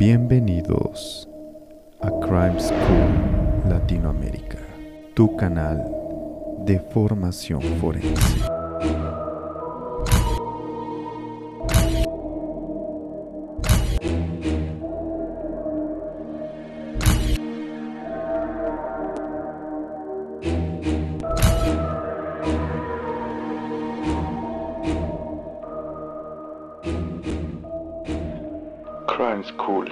Bienvenidos a Crime School Latinoamérica, tu canal de formación forense. Crime School.